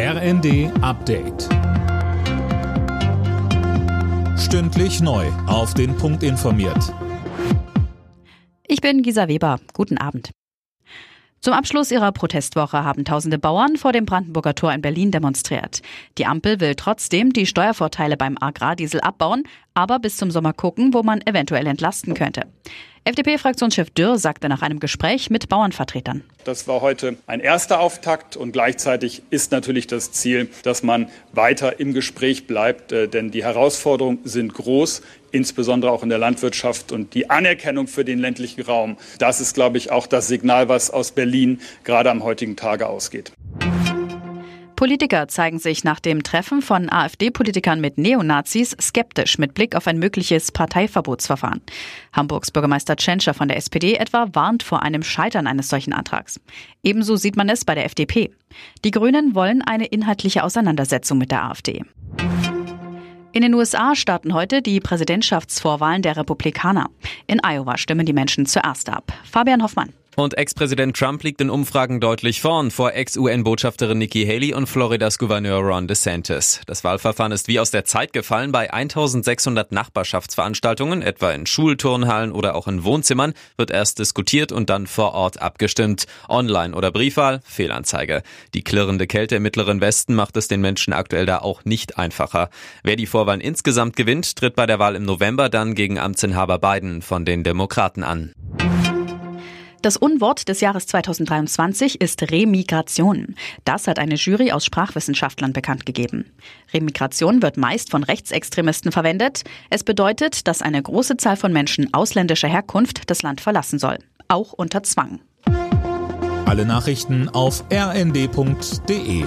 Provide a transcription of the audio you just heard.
RND Update. Stündlich neu. Auf den Punkt informiert. Ich bin Gisa Weber. Guten Abend. Zum Abschluss ihrer Protestwoche haben tausende Bauern vor dem Brandenburger Tor in Berlin demonstriert. Die Ampel will trotzdem die Steuervorteile beim Agrardiesel abbauen, aber bis zum Sommer gucken, wo man eventuell entlasten könnte. FDP-Fraktionschef Dürr sagte nach einem Gespräch mit Bauernvertretern. Das war heute ein erster Auftakt und gleichzeitig ist natürlich das Ziel, dass man weiter im Gespräch bleibt, äh, denn die Herausforderungen sind groß, insbesondere auch in der Landwirtschaft und die Anerkennung für den ländlichen Raum. Das ist, glaube ich, auch das Signal, was aus Berlin gerade am heutigen Tage ausgeht. Politiker zeigen sich nach dem Treffen von AfD-Politikern mit Neonazis skeptisch mit Blick auf ein mögliches Parteiverbotsverfahren. Hamburgs Bürgermeister Tschentscher von der SPD etwa warnt vor einem Scheitern eines solchen Antrags. Ebenso sieht man es bei der FDP. Die Grünen wollen eine inhaltliche Auseinandersetzung mit der AfD. In den USA starten heute die Präsidentschaftsvorwahlen der Republikaner. In Iowa stimmen die Menschen zuerst ab. Fabian Hoffmann. Und Ex-Präsident Trump liegt in Umfragen deutlich vorn vor Ex-UN-Botschafterin Nikki Haley und Floridas Gouverneur Ron DeSantis. Das Wahlverfahren ist wie aus der Zeit gefallen. Bei 1600 Nachbarschaftsveranstaltungen, etwa in Schulturnhallen oder auch in Wohnzimmern, wird erst diskutiert und dann vor Ort abgestimmt. Online oder Briefwahl, Fehlanzeige. Die klirrende Kälte im Mittleren Westen macht es den Menschen aktuell da auch nicht einfacher. Wer die Vorwahlen insgesamt gewinnt, tritt bei der Wahl im November dann gegen Amtsinhaber Biden von den Demokraten an. Das Unwort des Jahres 2023 ist Remigration. Das hat eine Jury aus Sprachwissenschaftlern bekannt gegeben. Remigration wird meist von Rechtsextremisten verwendet. Es bedeutet, dass eine große Zahl von Menschen ausländischer Herkunft das Land verlassen soll. Auch unter Zwang. Alle Nachrichten auf rnd.de